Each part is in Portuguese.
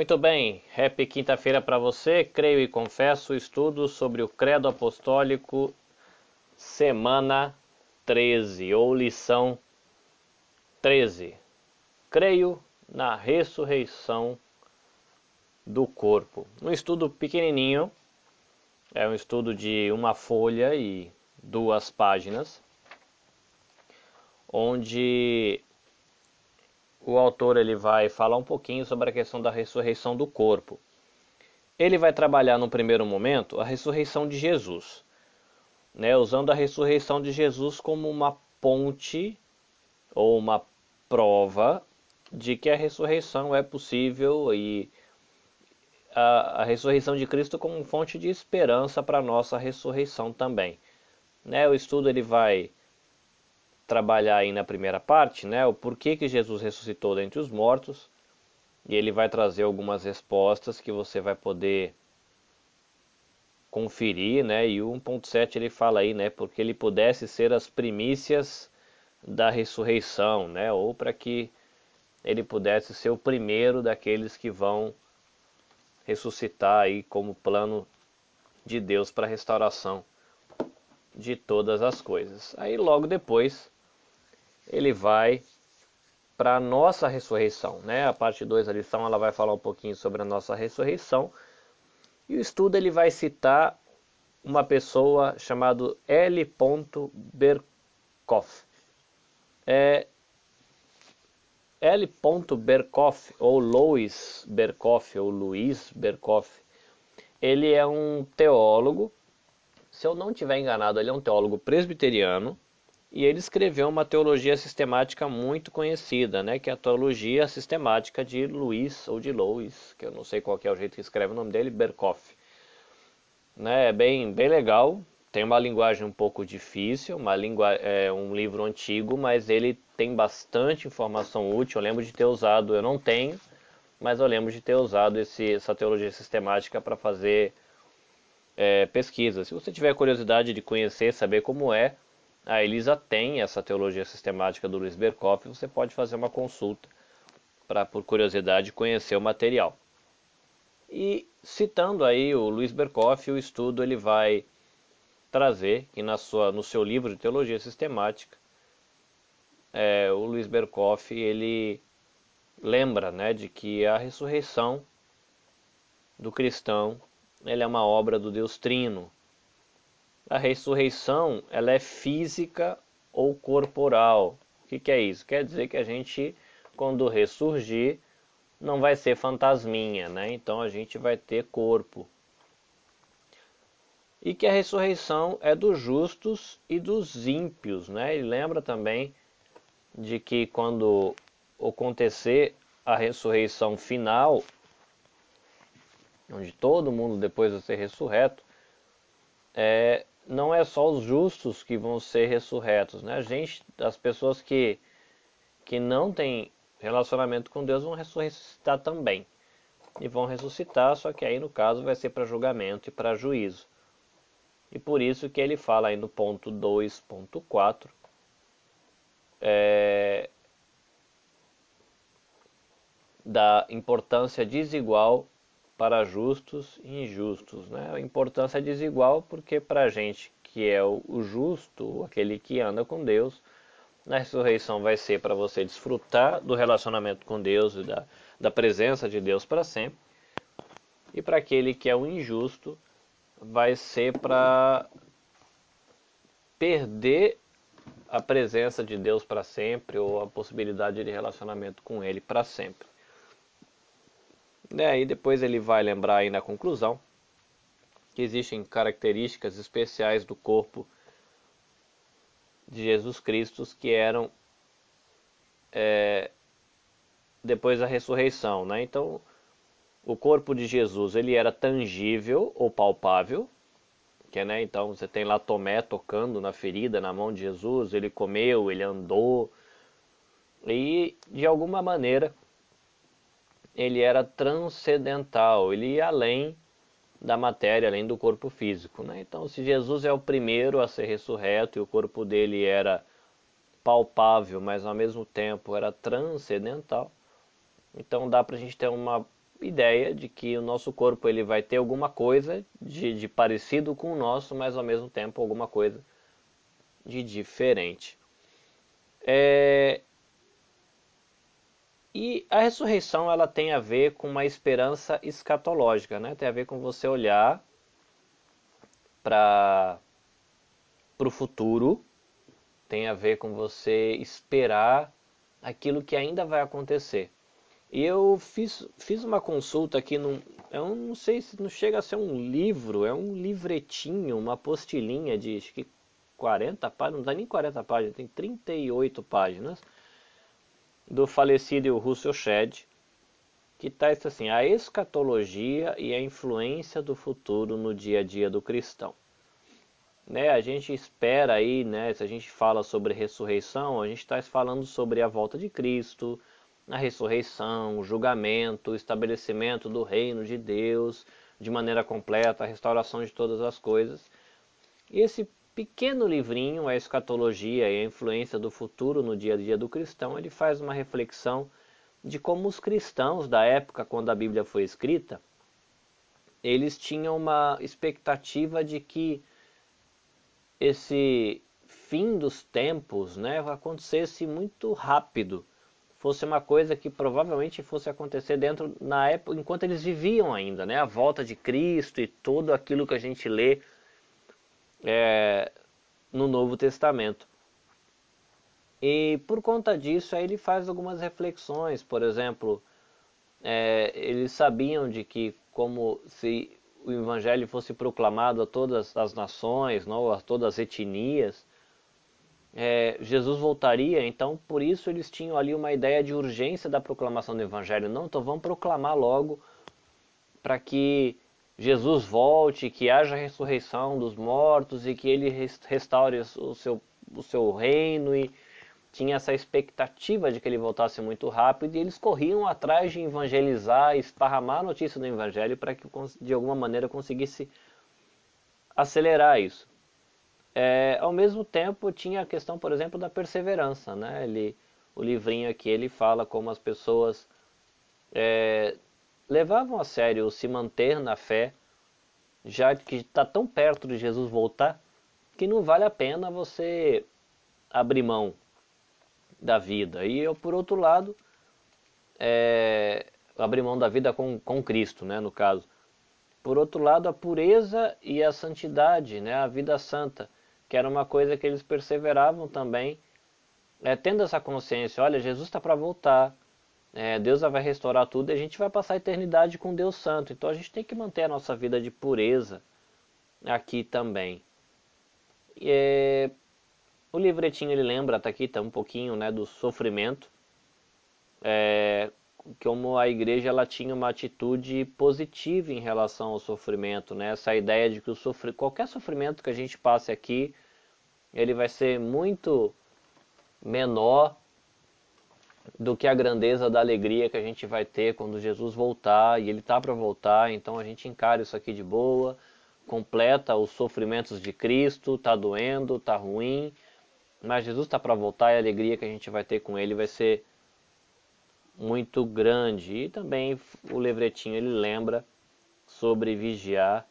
Muito bem, happy quinta-feira para você. Creio e confesso estudo sobre o Credo Apostólico, semana 13 ou lição 13. Creio na ressurreição do corpo. Um estudo pequenininho, é um estudo de uma folha e duas páginas, onde o autor ele vai falar um pouquinho sobre a questão da ressurreição do corpo. Ele vai trabalhar no primeiro momento a ressurreição de Jesus, né, usando a ressurreição de Jesus como uma ponte ou uma prova de que a ressurreição é possível e a, a ressurreição de Cristo como fonte de esperança para a nossa ressurreição também. Né, o estudo ele vai trabalhar aí na primeira parte, né, o porquê que Jesus ressuscitou dentre os mortos, e ele vai trazer algumas respostas que você vai poder conferir, né? E o 1.7 ele fala aí, né, porque ele pudesse ser as primícias da ressurreição, né, ou para que ele pudesse ser o primeiro daqueles que vão ressuscitar aí como plano de Deus para a restauração de todas as coisas. Aí logo depois ele vai para a nossa ressurreição, né? A parte 2 da lição ela vai falar um pouquinho sobre a nossa ressurreição. E o estudo ele vai citar uma pessoa chamada L. Berkoff. É, L. Berkoff, ou Louis Berkoff, ou Luiz Berkoff, ele é um teólogo, se eu não estiver enganado, ele é um teólogo presbiteriano, e ele escreveu uma teologia sistemática muito conhecida, né, que é a teologia sistemática de Luiz ou de Louis, que eu não sei qual é o jeito que escreve o nome dele, Berkoff. Né, é bem, bem legal, tem uma linguagem um pouco difícil, uma língua, é um livro antigo, mas ele tem bastante informação útil. Eu lembro de ter usado, eu não tenho, mas eu lembro de ter usado esse, essa teologia sistemática para fazer é, pesquisa. Se você tiver curiosidade de conhecer, saber como é, a Elisa tem essa teologia sistemática do Luiz Berkoff, você pode fazer uma consulta para, por curiosidade, conhecer o material. E citando aí o Luiz Berkoff, o estudo ele vai trazer que na sua, no seu livro de teologia sistemática, é, o Luiz Berkoff ele lembra, né, de que a ressurreição do cristão ele é uma obra do Deus Trino, a ressurreição ela é física ou corporal. O que, que é isso? Quer dizer que a gente, quando ressurgir, não vai ser fantasminha, né? Então a gente vai ter corpo. E que a ressurreição é dos justos e dos ímpios, né? Ele lembra também de que quando acontecer a ressurreição final, onde todo mundo depois de ser ressurreto, é, não é só os justos que vão ser ressurretos, né? A gente, as pessoas que que não têm relacionamento com Deus vão ressuscitar também. E vão ressuscitar, só que aí no caso vai ser para julgamento e para juízo. E por isso que ele fala aí no ponto 2.4 é, da importância desigual para justos e injustos. Né? A importância é desigual porque para a gente que é o justo, aquele que anda com Deus, na ressurreição vai ser para você desfrutar do relacionamento com Deus e da, da presença de Deus para sempre. E para aquele que é o injusto, vai ser para perder a presença de Deus para sempre ou a possibilidade de relacionamento com Ele para sempre. Né? E depois ele vai lembrar aí na conclusão que existem características especiais do corpo de Jesus Cristo que eram é, depois da ressurreição, né? Então, o corpo de Jesus ele era tangível ou palpável, que é, né? Então você tem lá Tomé tocando na ferida na mão de Jesus, ele comeu, ele andou e de alguma maneira ele era transcendental, ele ia além da matéria, além do corpo físico. Né? Então, se Jesus é o primeiro a ser ressurreto e o corpo dele era palpável, mas ao mesmo tempo era transcendental, então dá para a gente ter uma ideia de que o nosso corpo ele vai ter alguma coisa de, de parecido com o nosso, mas ao mesmo tempo alguma coisa de diferente. É... E a ressurreição ela tem a ver com uma esperança escatológica, né? Tem a ver com você olhar para o futuro, tem a ver com você esperar aquilo que ainda vai acontecer. E eu fiz, fiz uma consulta aqui num. Eu não sei se não chega a ser um livro, é um livretinho, uma apostilinha de acho que 40 páginas, não dá nem 40 páginas, tem 38 páginas, do falecido Russell Shedd, que está assim, a escatologia e a influência do futuro no dia a dia do cristão. Né, a gente espera aí, né, se a gente fala sobre ressurreição, a gente está falando sobre a volta de Cristo, a ressurreição, o julgamento, o estabelecimento do reino de Deus de maneira completa, a restauração de todas as coisas. E esse pequeno livrinho, a escatologia e a influência do futuro no dia a dia do cristão, ele faz uma reflexão de como os cristãos da época quando a Bíblia foi escrita, eles tinham uma expectativa de que esse fim dos tempos, né, acontecesse muito rápido fosse uma coisa que provavelmente fosse acontecer dentro na época enquanto eles viviam ainda, né? A volta de Cristo e tudo aquilo que a gente lê é, no Novo Testamento. E por conta disso, aí ele faz algumas reflexões. Por exemplo, é, eles sabiam de que como se o Evangelho fosse proclamado a todas as nações, não, a todas as etnias, é, Jesus voltaria, então por isso eles tinham ali uma ideia de urgência da proclamação do Evangelho. Não, então vamos proclamar logo para que Jesus volte, que haja ressurreição dos mortos e que ele restaure o seu, o seu reino. E tinha essa expectativa de que ele voltasse muito rápido e eles corriam atrás de evangelizar, esparramar a notícia do Evangelho para que de alguma maneira conseguisse acelerar isso. É, ao mesmo tempo, tinha a questão, por exemplo, da perseverança. Né? Ele, o livrinho aqui ele fala como as pessoas é, levavam a sério se manter na fé, já que está tão perto de Jesus voltar, que não vale a pena você abrir mão da vida. E eu, por outro lado, é, abrir mão da vida com, com Cristo, né, no caso. Por outro lado, a pureza e a santidade, né, a vida santa que era uma coisa que eles perseveravam também, é, tendo essa consciência, olha, Jesus está para voltar, é, Deus vai restaurar tudo e a gente vai passar a eternidade com Deus Santo. Então a gente tem que manter a nossa vida de pureza aqui também. É, o livretinho ele lembra, tá aqui, tá um pouquinho né, do sofrimento, é, como a igreja ela tinha uma atitude positiva em relação ao sofrimento, né? Essa ideia de que o qualquer sofrimento que a gente passe aqui, ele vai ser muito menor do que a grandeza da alegria que a gente vai ter quando Jesus voltar, e ele tá para voltar, então a gente encara isso aqui de boa, completa os sofrimentos de Cristo, tá doendo, tá ruim, mas Jesus está para voltar e a alegria que a gente vai ter com ele vai ser muito grande. E também o livretinho ele lembra sobre vigiar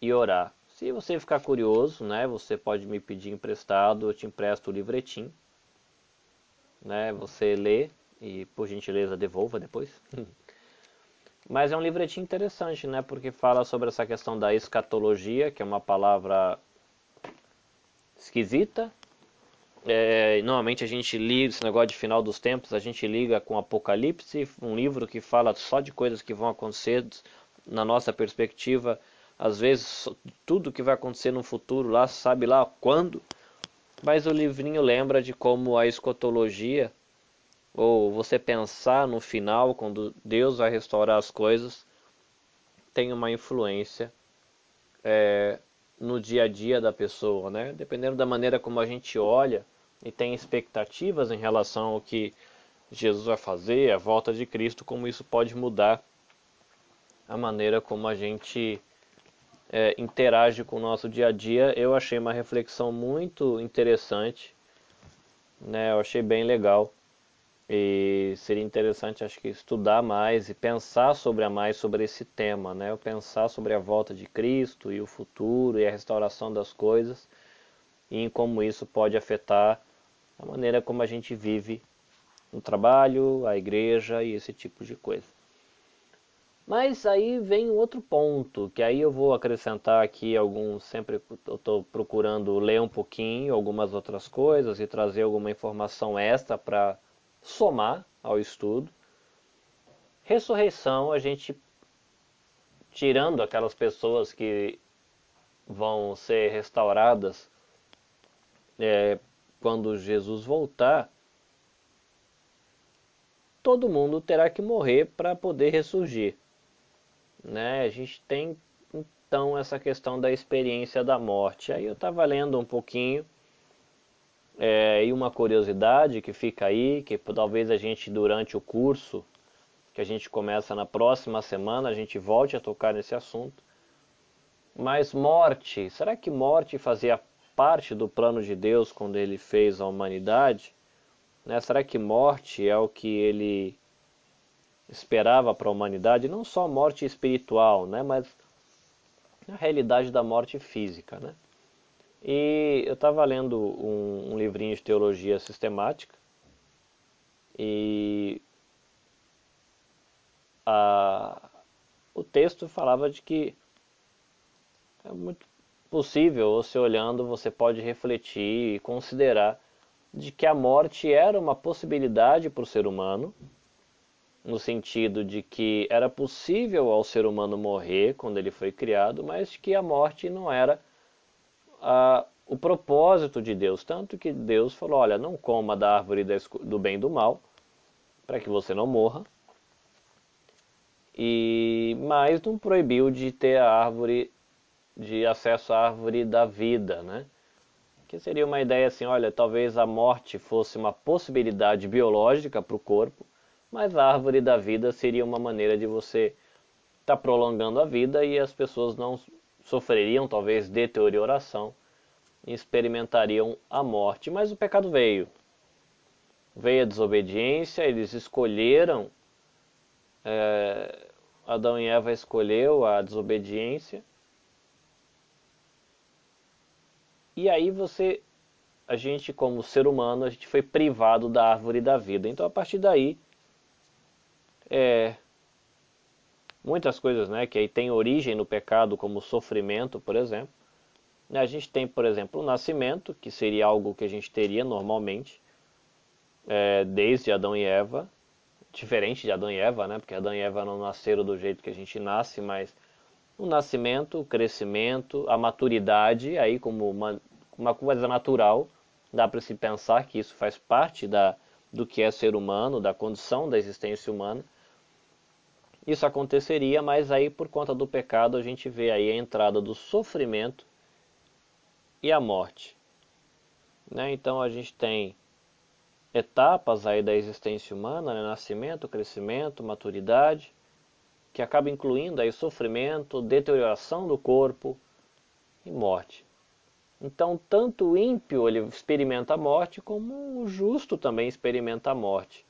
e orar. Se você ficar curioso, né, você pode me pedir emprestado, eu te empresto o livretinho. Né, você lê e por gentileza devolva depois. Mas é um livretinho interessante, né, porque fala sobre essa questão da escatologia, que é uma palavra esquisita, é, normalmente a gente liga esse negócio de final dos tempos, a gente liga com Apocalipse, um livro que fala só de coisas que vão acontecer na nossa perspectiva, às vezes tudo que vai acontecer no futuro lá, sabe lá quando, mas o livrinho lembra de como a escotologia, ou você pensar no final, quando Deus vai restaurar as coisas, tem uma influência é, no dia a dia da pessoa, né? Dependendo da maneira como a gente olha e tem expectativas em relação ao que Jesus vai fazer, a volta de Cristo, como isso pode mudar a maneira como a gente é, interage com o nosso dia a dia. Eu achei uma reflexão muito interessante, né? Eu achei bem legal E seria interessante, acho que, estudar mais e pensar sobre a mais sobre esse tema, né? Eu pensar sobre a volta de Cristo e o futuro e a restauração das coisas e em como isso pode afetar a maneira como a gente vive no trabalho, a igreja e esse tipo de coisa. Mas aí vem outro ponto, que aí eu vou acrescentar aqui alguns, sempre eu estou procurando ler um pouquinho, algumas outras coisas e trazer alguma informação extra para somar ao estudo. Ressurreição, a gente tirando aquelas pessoas que vão ser restauradas é, quando Jesus voltar, todo mundo terá que morrer para poder ressurgir. Né? A gente tem então essa questão da experiência da morte. Aí eu estava lendo um pouquinho é, e uma curiosidade que fica aí, que talvez a gente durante o curso que a gente começa na próxima semana a gente volte a tocar nesse assunto. Mas morte, será que morte fazia parte do plano de Deus quando ele fez a humanidade? Né? Será que morte é o que ele esperava para a humanidade? Não só morte espiritual, né? mas a realidade da morte física. Né? E eu estava lendo um, um livrinho de teologia sistemática e a, o texto falava de que é muito possível, você olhando, você pode refletir e considerar de que a morte era uma possibilidade para o ser humano, no sentido de que era possível ao ser humano morrer quando ele foi criado, mas que a morte não era a, o propósito de Deus. Tanto que Deus falou: olha, não coma da árvore do bem e do mal, para que você não morra. E mas não proibiu de ter a árvore de acesso à árvore da vida, né? que seria uma ideia assim, olha, talvez a morte fosse uma possibilidade biológica para o corpo, mas a árvore da vida seria uma maneira de você estar tá prolongando a vida e as pessoas não sofreriam talvez deterioração experimentariam a morte. Mas o pecado veio. Veio a desobediência, eles escolheram, é, Adão e Eva escolheu a desobediência E aí você, a gente como ser humano, a gente foi privado da árvore da vida. Então a partir daí, é, muitas coisas, né, que aí tem origem no pecado, como sofrimento, por exemplo. A gente tem, por exemplo, o nascimento, que seria algo que a gente teria normalmente, é, desde Adão e Eva, diferente de Adão e Eva, né, porque Adão e Eva não nasceram do jeito que a gente nasce, mas o nascimento, o crescimento, a maturidade, aí como uma, uma coisa natural, dá para se pensar que isso faz parte da, do que é ser humano, da condição da existência humana. Isso aconteceria, mas aí por conta do pecado a gente vê aí a entrada do sofrimento e a morte. Né? Então a gente tem etapas aí da existência humana, né? nascimento, crescimento, maturidade, que acaba incluindo aí sofrimento, deterioração do corpo e morte. Então, tanto o ímpio ele experimenta a morte, como o justo também experimenta a morte.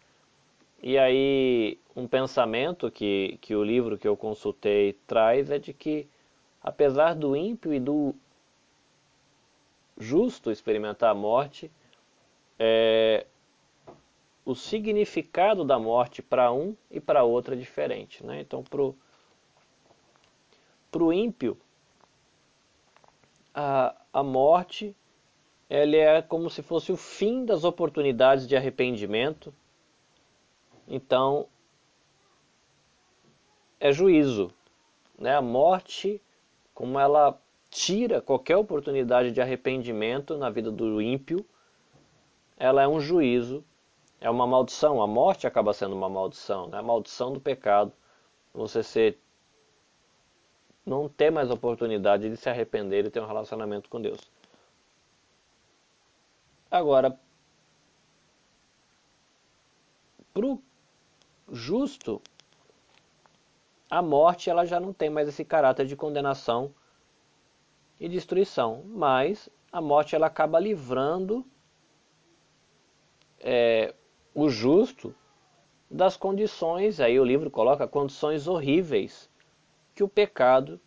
E aí, um pensamento que, que o livro que eu consultei traz é de que, apesar do ímpio e do justo experimentar a morte, é, o significado da morte para um e para outro é diferente. Né? Então, para o ímpio, a, a morte ele é como se fosse o fim das oportunidades de arrependimento. Então, é juízo. Né? A morte, como ela tira qualquer oportunidade de arrependimento na vida do ímpio, ela é um juízo é uma maldição. A morte acaba sendo uma maldição, né? a maldição do pecado. Você ser, não ter mais oportunidade de se arrepender e ter um relacionamento com Deus. Agora, para o justo, a morte ela já não tem mais esse caráter de condenação e destruição, mas a morte ela acaba livrando é, o justo das condições, aí o livro coloca condições horríveis que o pecado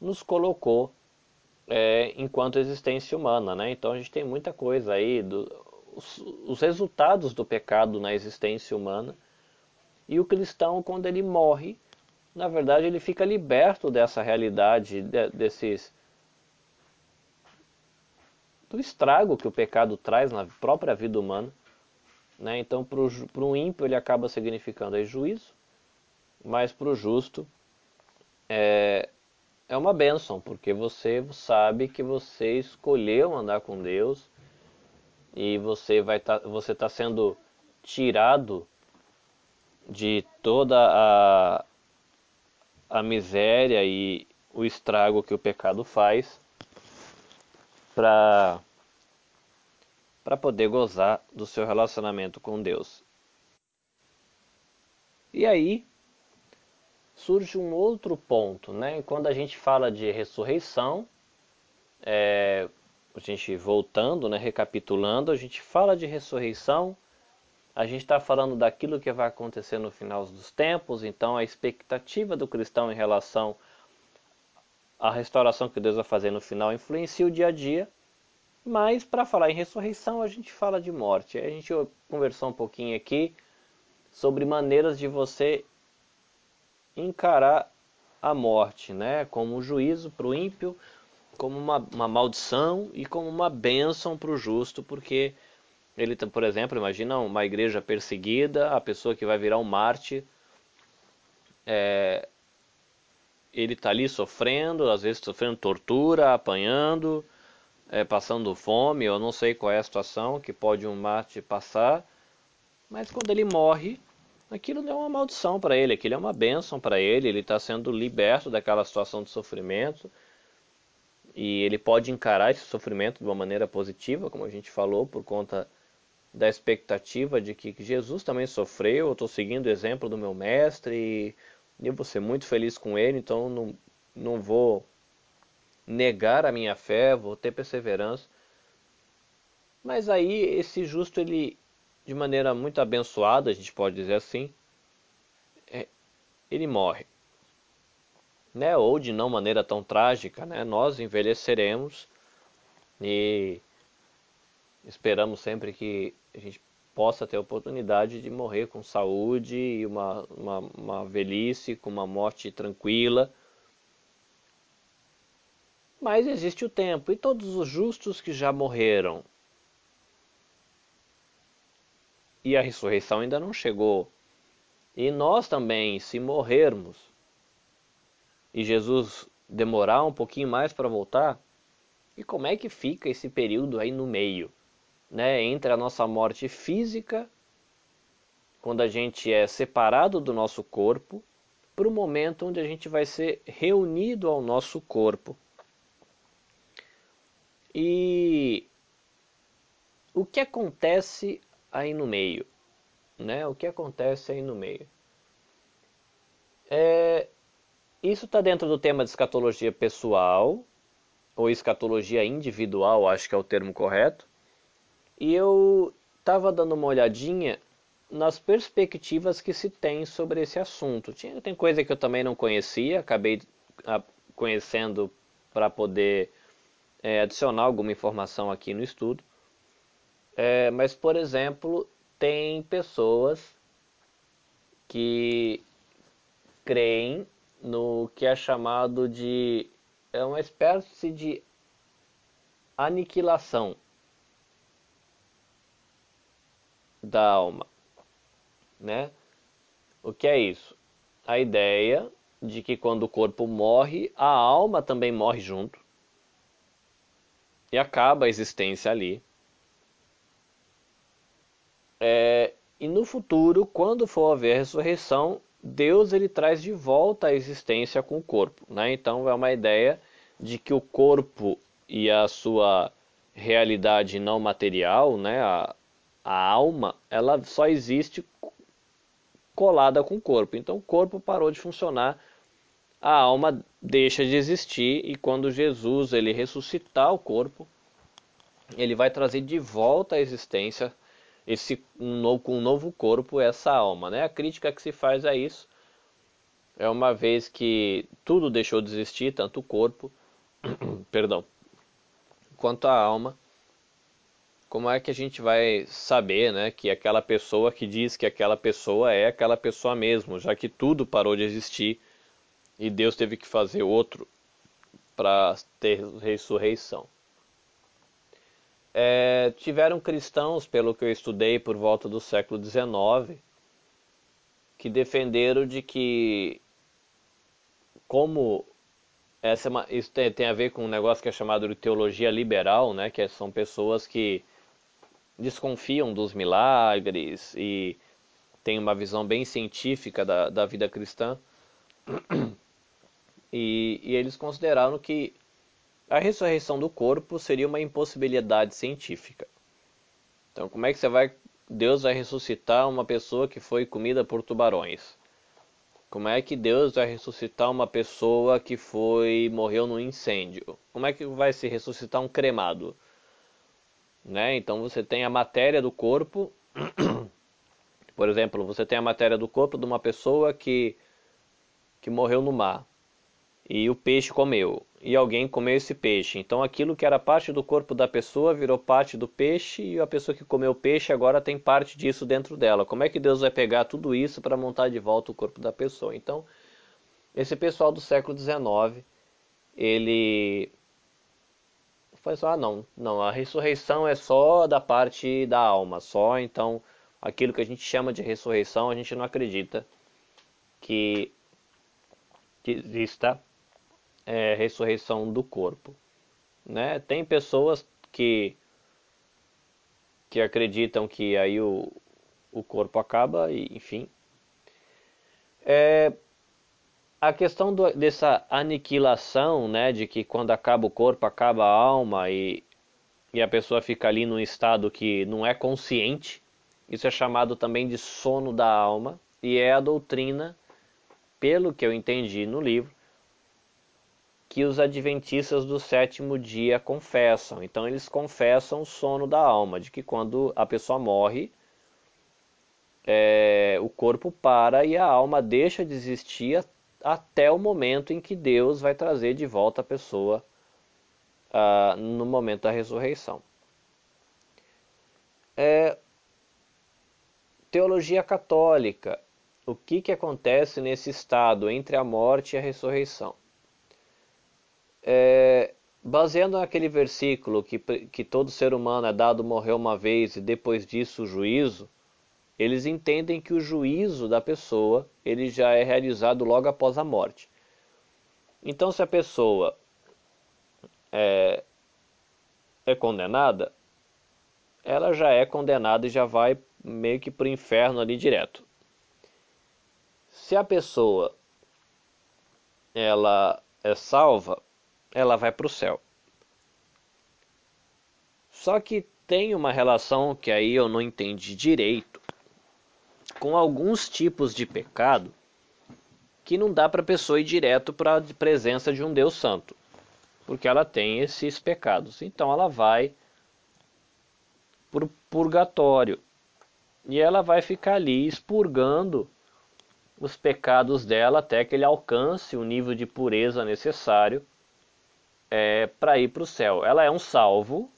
nos colocou é, enquanto existência humana, né? Então a gente tem muita coisa aí, do, os, os resultados do pecado na existência humana. E o cristão, quando ele morre, na verdade ele fica liberto dessa realidade, de, desses do estrago que o pecado traz na própria vida humana. Né? Então, para o ímpio, ele acaba significando aí juízo, mas para o justo é, é uma bênção, porque você sabe que você escolheu andar com Deus e você vai tá, você está sendo tirado de toda a, a miséria e o estrago que o pecado faz para para poder gozar do seu relacionamento com Deus. E aí, surge um outro ponto, né? Quando a gente fala de ressurreição, é, a gente voltando, né, recapitulando, a gente fala de ressurreição, a gente está falando daquilo que vai acontecer no final dos tempos, então a expectativa do cristão em relação à restauração que Deus vai fazer no final influencia o dia a dia, mas para falar em ressurreição a gente fala de morte. A gente conversou um pouquinho aqui sobre maneiras de você encarar a morte, né? Como um juízo para o ímpio, como uma, uma maldição e como uma bênção para o justo, porque ele, por exemplo, imagina uma igreja perseguida, a pessoa que vai virar um mártir, é, ele está ali sofrendo, às vezes sofrendo tortura, apanhando, é, passando fome, eu não sei qual é a situação que pode um mártir passar, mas quando ele morre, aquilo não é uma maldição para ele, aquilo é uma bênção para ele, ele está sendo liberto daquela situação de sofrimento e ele pode encarar esse sofrimento de uma maneira positiva, como a gente falou, por conta da expectativa de que Jesus também sofreu, eu estou seguindo o exemplo do meu mestre e eu vou ser muito feliz com ele, então não, não vou negar a minha fé, vou ter perseverança. Mas aí esse justo ele de maneira muito abençoada, a gente pode dizer assim, é, ele morre. Né? Ou de não maneira tão trágica, né? nós envelheceremos e esperamos sempre que a gente possa ter a oportunidade de morrer com saúde e uma, uma, uma velhice, com uma morte tranquila. Mas existe o tempo, e todos os justos que já morreram, e a ressurreição ainda não chegou. E nós também, se morrermos e Jesus demorar um pouquinho mais para voltar, e como é que fica esse período aí no meio, né, entre a nossa morte física, quando a gente é separado do nosso corpo, para o momento onde a gente vai ser reunido ao nosso corpo. E o que acontece aí no meio, né? O que acontece aí no meio? É, isso está dentro do tema de escatologia pessoal ou escatologia individual, acho que é o termo correto. E eu estava dando uma olhadinha nas perspectivas que se tem sobre esse assunto. Tinha, tem coisa que eu também não conhecia, acabei ah, conhecendo para poder é, adicionar alguma informação aqui no estudo. É, mas, por exemplo, tem pessoas que creem no que é chamado de é uma espécie de aniquilação da alma, né? O que é isso? A ideia de que quando o corpo morre, a alma também morre junto e acaba a existência ali. É, e no futuro, quando for haver ressurreição, Deus ele traz de volta a existência com o corpo. Né? Então é uma ideia de que o corpo e a sua realidade não material, né? a, a alma, ela só existe colada com o corpo. Então o corpo parou de funcionar, a alma deixa de existir e quando Jesus ele ressuscitar o corpo, ele vai trazer de volta a existência esse um novo, com um novo corpo essa alma, né? A crítica que se faz a isso é uma vez que tudo deixou de existir, tanto o corpo, perdão, quanto a alma. Como é que a gente vai saber, né, que aquela pessoa que diz que aquela pessoa é aquela pessoa mesmo, já que tudo parou de existir e Deus teve que fazer outro para ter ressurreição? É, tiveram cristãos, pelo que eu estudei, por volta do século XIX, que defenderam de que, como essa é uma, isso tem, tem, a ver com um negócio que é chamado de teologia liberal, né, que são pessoas que desconfiam dos milagres e têm uma visão bem científica da, da vida cristã. E, e eles consideraram que a ressurreição do corpo seria uma impossibilidade científica. Então, como é que você vai Deus vai ressuscitar uma pessoa que foi comida por tubarões? Como é que Deus vai ressuscitar uma pessoa que foi morreu no incêndio? Como é que vai se ressuscitar um cremado? Né? Então você tem a matéria do corpo, por exemplo, você tem a matéria do corpo de uma pessoa que que morreu no mar e o peixe comeu, e alguém comeu esse peixe. Então aquilo que era parte do corpo da pessoa virou parte do peixe, e a pessoa que comeu o peixe agora tem parte disso dentro dela. Como é que Deus vai pegar tudo isso para montar de volta o corpo da pessoa? Então, esse pessoal do século XIX, ele só, ah, não, não, a ressurreição é só da parte da alma, só, então aquilo que a gente chama de ressurreição, a gente não acredita que, que exista é, ressurreição do corpo. Né? Tem pessoas que, que acreditam que aí o, o corpo acaba, e, enfim. É, a questão do, dessa aniquilação, né, de que quando acaba o corpo acaba a alma e, e a pessoa fica ali num estado que não é consciente, isso é chamado também de sono da alma e é a doutrina, pelo que eu entendi no livro, que os adventistas do sétimo dia confessam. Então eles confessam o sono da alma, de que quando a pessoa morre, é, o corpo para e a alma deixa de existir até o momento em que Deus vai trazer de volta a pessoa ah, no momento da ressurreição. É, teologia católica. O que, que acontece nesse estado entre a morte e a ressurreição? É, baseando naquele versículo que, que todo ser humano é dado morrer uma vez e depois disso o juízo, eles entendem que o juízo da pessoa ele já é realizado logo após a morte. Então, se a pessoa é, é condenada, ela já é condenada e já vai meio que para o inferno ali direto. Se a pessoa ela é salva, ela vai para o céu. Só que tem uma relação que aí eu não entendi direito com alguns tipos de pecado que não dá para a pessoa ir direto para a presença de um Deus Santo, porque ela tem esses pecados. Então ela vai para o purgatório e ela vai ficar ali expurgando os pecados dela até que ele alcance o nível de pureza necessário é, para ir para o céu. Ela é um salvo,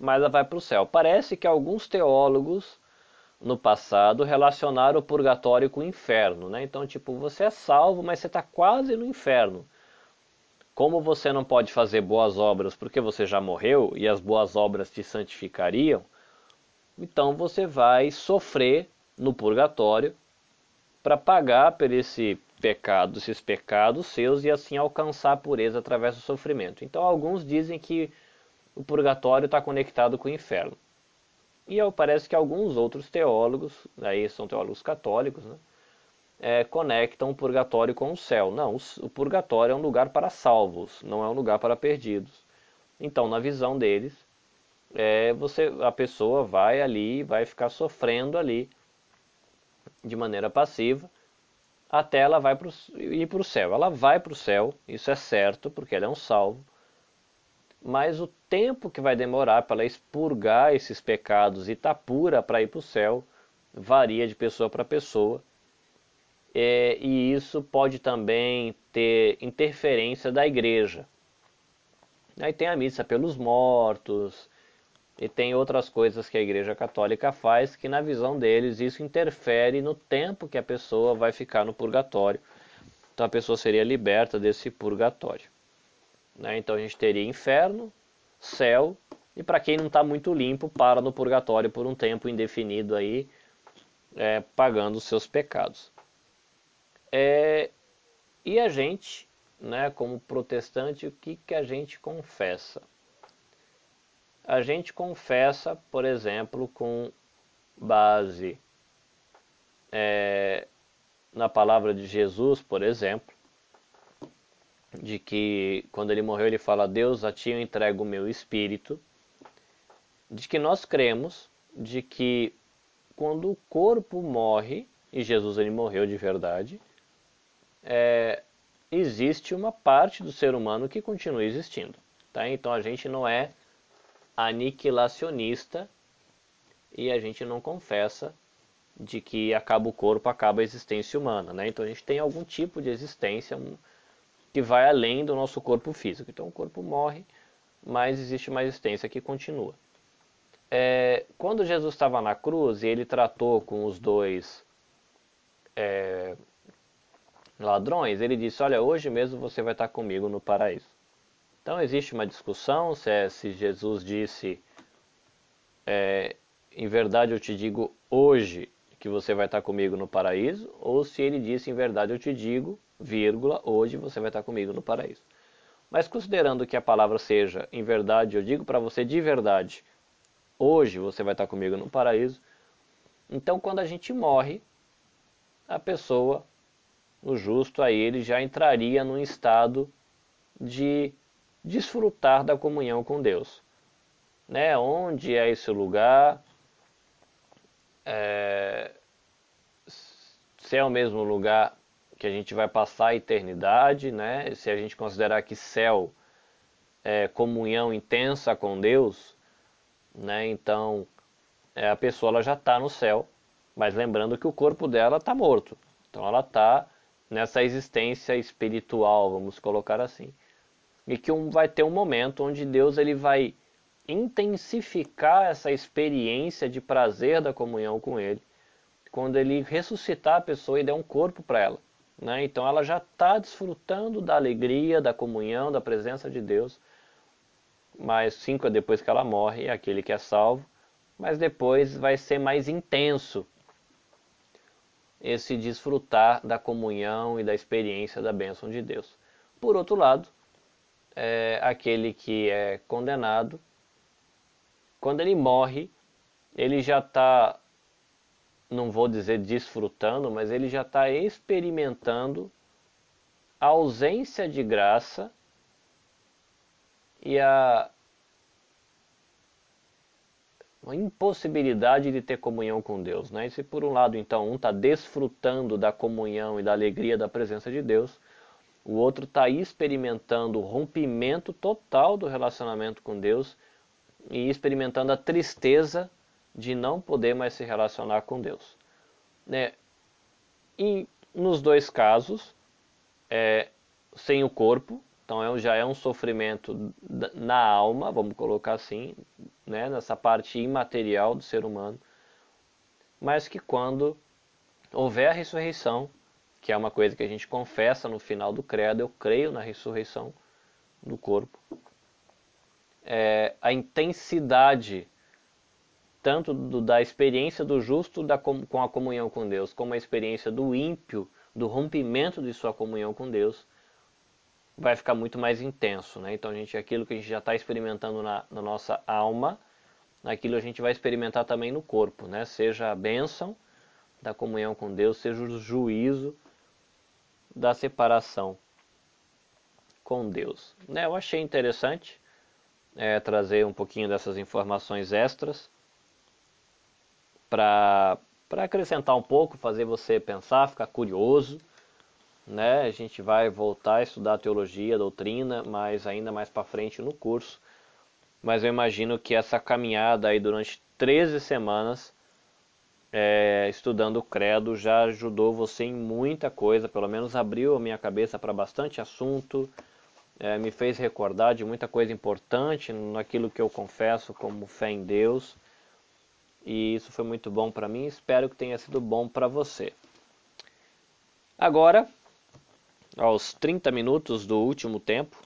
mas ela vai para o céu. Parece que alguns teólogos no passado relacionaram o purgatório com o inferno, né? Então, tipo, você é salvo, mas você está quase no inferno. Como você não pode fazer boas obras porque você já morreu e as boas obras te santificariam, então você vai sofrer no purgatório para pagar por esse pecado, esses pecados seus e assim alcançar a pureza através do sofrimento. Então alguns dizem que o purgatório está conectado com o inferno. E parece que alguns outros teólogos, aí são teólogos católicos, né, é, conectam o purgatório com o céu. Não, o purgatório é um lugar para salvos, não é um lugar para perdidos. Então, na visão deles, é, você, a pessoa vai ali, vai ficar sofrendo ali de maneira passiva, até ela vai pro, ir para o céu. Ela vai para o céu, isso é certo, porque ela é um salvo. mas o tempo que vai demorar para ela expurgar esses pecados e estar tá pura para ir para o céu varia de pessoa para pessoa. É, e isso pode também ter interferência da igreja. Aí tem a missa pelos mortos, e tem outras coisas que a Igreja Católica faz que, na visão deles, isso interfere no tempo que a pessoa vai ficar no purgatório. Então a pessoa seria liberta desse purgatório. Né? Então a gente teria inferno, céu, e para quem não está muito limpo, para no purgatório por um tempo indefinido aí, é, pagando os seus pecados. É, e a gente, né, como protestante, o que, que a gente confessa? A gente confessa, por exemplo, com base é, na palavra de Jesus, por exemplo, de que quando ele morreu ele fala: Deus, a ti eu entrego o meu espírito, de que nós cremos de que quando o corpo morre, e Jesus ele morreu de verdade, é, existe uma parte do ser humano que continua existindo. Tá? Então a gente não é aniquilacionista e a gente não confessa de que acaba o corpo, acaba a existência humana. Né? Então a gente tem algum tipo de existência que vai além do nosso corpo físico. Então o corpo morre, mas existe uma existência que continua. É, quando Jesus estava na cruz e ele tratou com os dois é, ladrões, ele disse: Olha, hoje mesmo você vai estar comigo no paraíso. Então existe uma discussão se, é, se Jesus disse, é, em verdade eu te digo hoje que você vai estar comigo no paraíso, ou se ele disse, em verdade eu te digo, vírgula, hoje você vai estar comigo no paraíso. Mas considerando que a palavra seja, em verdade eu digo para você de verdade, hoje você vai estar comigo no paraíso, então quando a gente morre, a pessoa, o justo, aí ele já entraria num estado de desfrutar da comunhão com Deus. Né? Onde é esse lugar? É... Se é o mesmo lugar que a gente vai passar a eternidade, né? se a gente considerar que céu é comunhão intensa com Deus, né? então é, a pessoa ela já está no céu, mas lembrando que o corpo dela está morto. Então ela está nessa existência espiritual, vamos colocar assim e que um, vai ter um momento onde Deus ele vai intensificar essa experiência de prazer da comunhão com Ele, quando Ele ressuscitar a pessoa e der um corpo para ela. Né? Então ela já está desfrutando da alegria, da comunhão, da presença de Deus, mas cinco depois que ela morre, é aquele que é salvo, mas depois vai ser mais intenso esse desfrutar da comunhão e da experiência da bênção de Deus. Por outro lado, é, aquele que é condenado, quando ele morre, ele já está, não vou dizer desfrutando, mas ele já está experimentando a ausência de graça e a, a impossibilidade de ter comunhão com Deus. Né? E se por um lado, então, um está desfrutando da comunhão e da alegria da presença de Deus, o outro está experimentando o rompimento total do relacionamento com Deus e experimentando a tristeza de não poder mais se relacionar com Deus. Né? E nos dois casos, é, sem o corpo, então é, já é um sofrimento na alma, vamos colocar assim, né, nessa parte imaterial do ser humano, mas que quando houver a ressurreição, que é uma coisa que a gente confessa no final do credo, eu creio na ressurreição do corpo. É, a intensidade tanto do, da experiência do justo da, com a comunhão com Deus, como a experiência do ímpio, do rompimento de sua comunhão com Deus, vai ficar muito mais intenso. Né? Então, a gente, aquilo que a gente já está experimentando na, na, nossa alma, aquilo a gente vai experimentar também no corpo, né? seja a bênção da comunhão com Deus, seja o juízo da separação com Deus. Né, eu achei interessante é, trazer um pouquinho dessas informações extras para acrescentar um pouco, fazer você pensar, ficar curioso. Né? A gente vai voltar a estudar teologia, doutrina, mas ainda mais para frente no curso. mas eu imagino que essa caminhada aí durante 13 semanas é, estudando o credo já ajudou você em muita coisa, pelo menos abriu a minha cabeça para bastante assunto, é, me fez recordar de muita coisa importante naquilo que eu confesso como fé em Deus. E isso foi muito bom para mim, espero que tenha sido bom para você. Agora, aos 30 minutos do último tempo,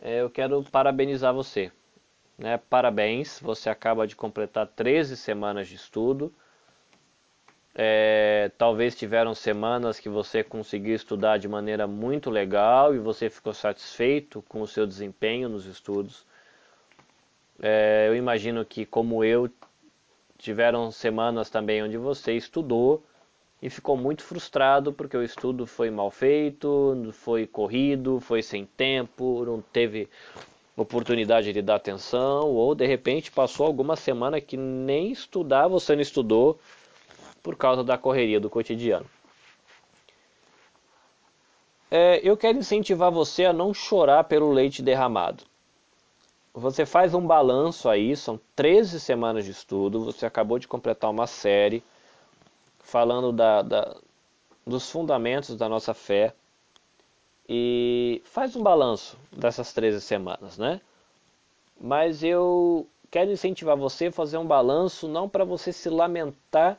é, eu quero parabenizar você. Né? Parabéns, você acaba de completar 13 semanas de estudo. É, talvez tiveram semanas que você conseguiu estudar de maneira muito legal e você ficou satisfeito com o seu desempenho nos estudos. É, eu imagino que, como eu, tiveram semanas também onde você estudou e ficou muito frustrado porque o estudo foi mal feito, foi corrido, foi sem tempo, não teve oportunidade de dar atenção, ou de repente passou alguma semana que nem estudar você não estudou por causa da correria do cotidiano. É, eu quero incentivar você a não chorar pelo leite derramado. Você faz um balanço aí, são 13 semanas de estudo, você acabou de completar uma série falando da, da, dos fundamentos da nossa fé e faz um balanço dessas 13 semanas, né? Mas eu quero incentivar você a fazer um balanço não para você se lamentar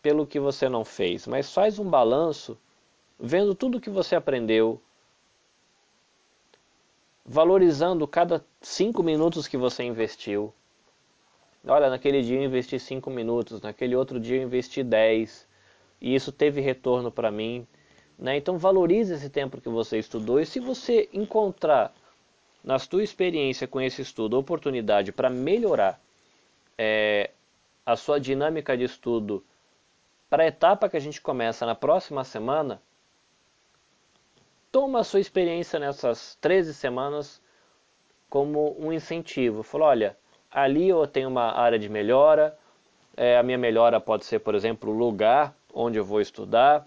pelo que você não fez, mas faz um balanço vendo tudo que você aprendeu, valorizando cada cinco minutos que você investiu, Olha, naquele dia eu investi 5 minutos, naquele outro dia eu investi 10 e isso teve retorno para mim. Né? Então valorize esse tempo que você estudou e se você encontrar na sua experiência com esse estudo oportunidade para melhorar é, a sua dinâmica de estudo para a etapa que a gente começa na próxima semana, toma a sua experiência nessas 13 semanas como um incentivo. Fala, olha, ali eu tenho uma área de melhora. É, a minha melhora pode ser, por exemplo, o lugar onde eu vou estudar.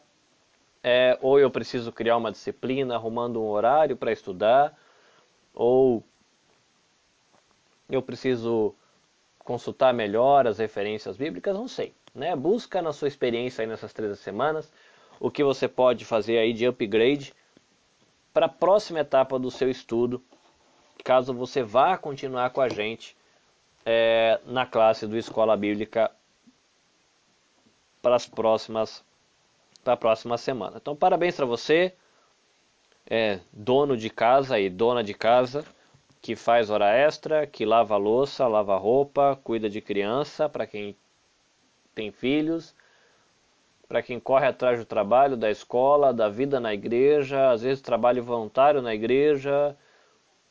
É, ou eu preciso criar uma disciplina arrumando um horário para estudar. Ou eu preciso consultar melhor as referências bíblicas, não sei. Né? Busca na sua experiência aí nessas 13 semanas o que você pode fazer aí de upgrade para a próxima etapa do seu estudo, caso você vá continuar com a gente é, na classe do Escola Bíblica para as próximas para a próxima semana. Então, parabéns para você, é, dono de casa e dona de casa, que faz hora extra, que lava louça, lava roupa, cuida de criança, para quem tem filhos, para quem corre atrás do trabalho, da escola, da vida na igreja, às vezes trabalho voluntário na igreja,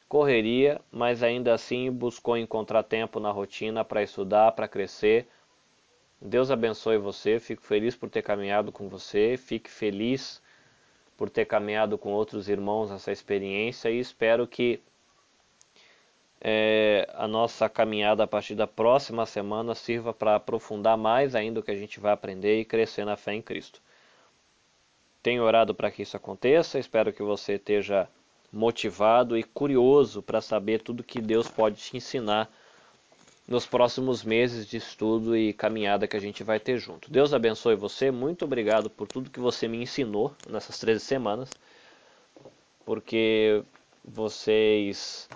correria, mas ainda assim buscou encontrar tempo na rotina para estudar, para crescer. Deus abençoe você, fico feliz por ter caminhado com você, fique feliz por ter caminhado com outros irmãos nessa experiência e espero que é, a nossa caminhada a partir da próxima semana sirva para aprofundar mais ainda o que a gente vai aprender e crescer na fé em Cristo. Tenho orado para que isso aconteça, espero que você esteja motivado e curioso para saber tudo que Deus pode te ensinar nos próximos meses de estudo e caminhada que a gente vai ter junto. Deus abençoe você, muito obrigado por tudo que você me ensinou nessas 13 semanas, porque vocês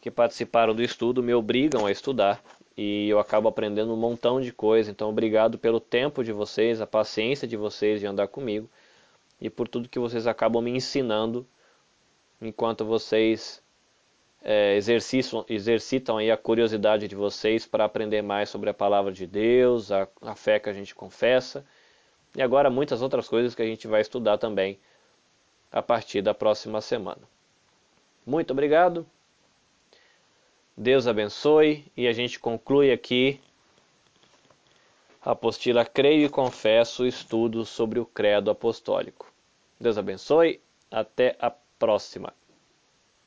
que participaram do estudo me obrigam a estudar e eu acabo aprendendo um montão de coisa. Então, obrigado pelo tempo de vocês, a paciência de vocês de andar comigo e por tudo que vocês acabam me ensinando enquanto vocês é, exercitam, exercitam aí a curiosidade de vocês para aprender mais sobre a palavra de Deus, a, a fé que a gente confessa e agora muitas outras coisas que a gente vai estudar também a partir da próxima semana. Muito obrigado. Deus abençoe e a gente conclui aqui a apostila Creio e Confesso, estudo sobre o credo apostólico. Deus abençoe. Até a próxima.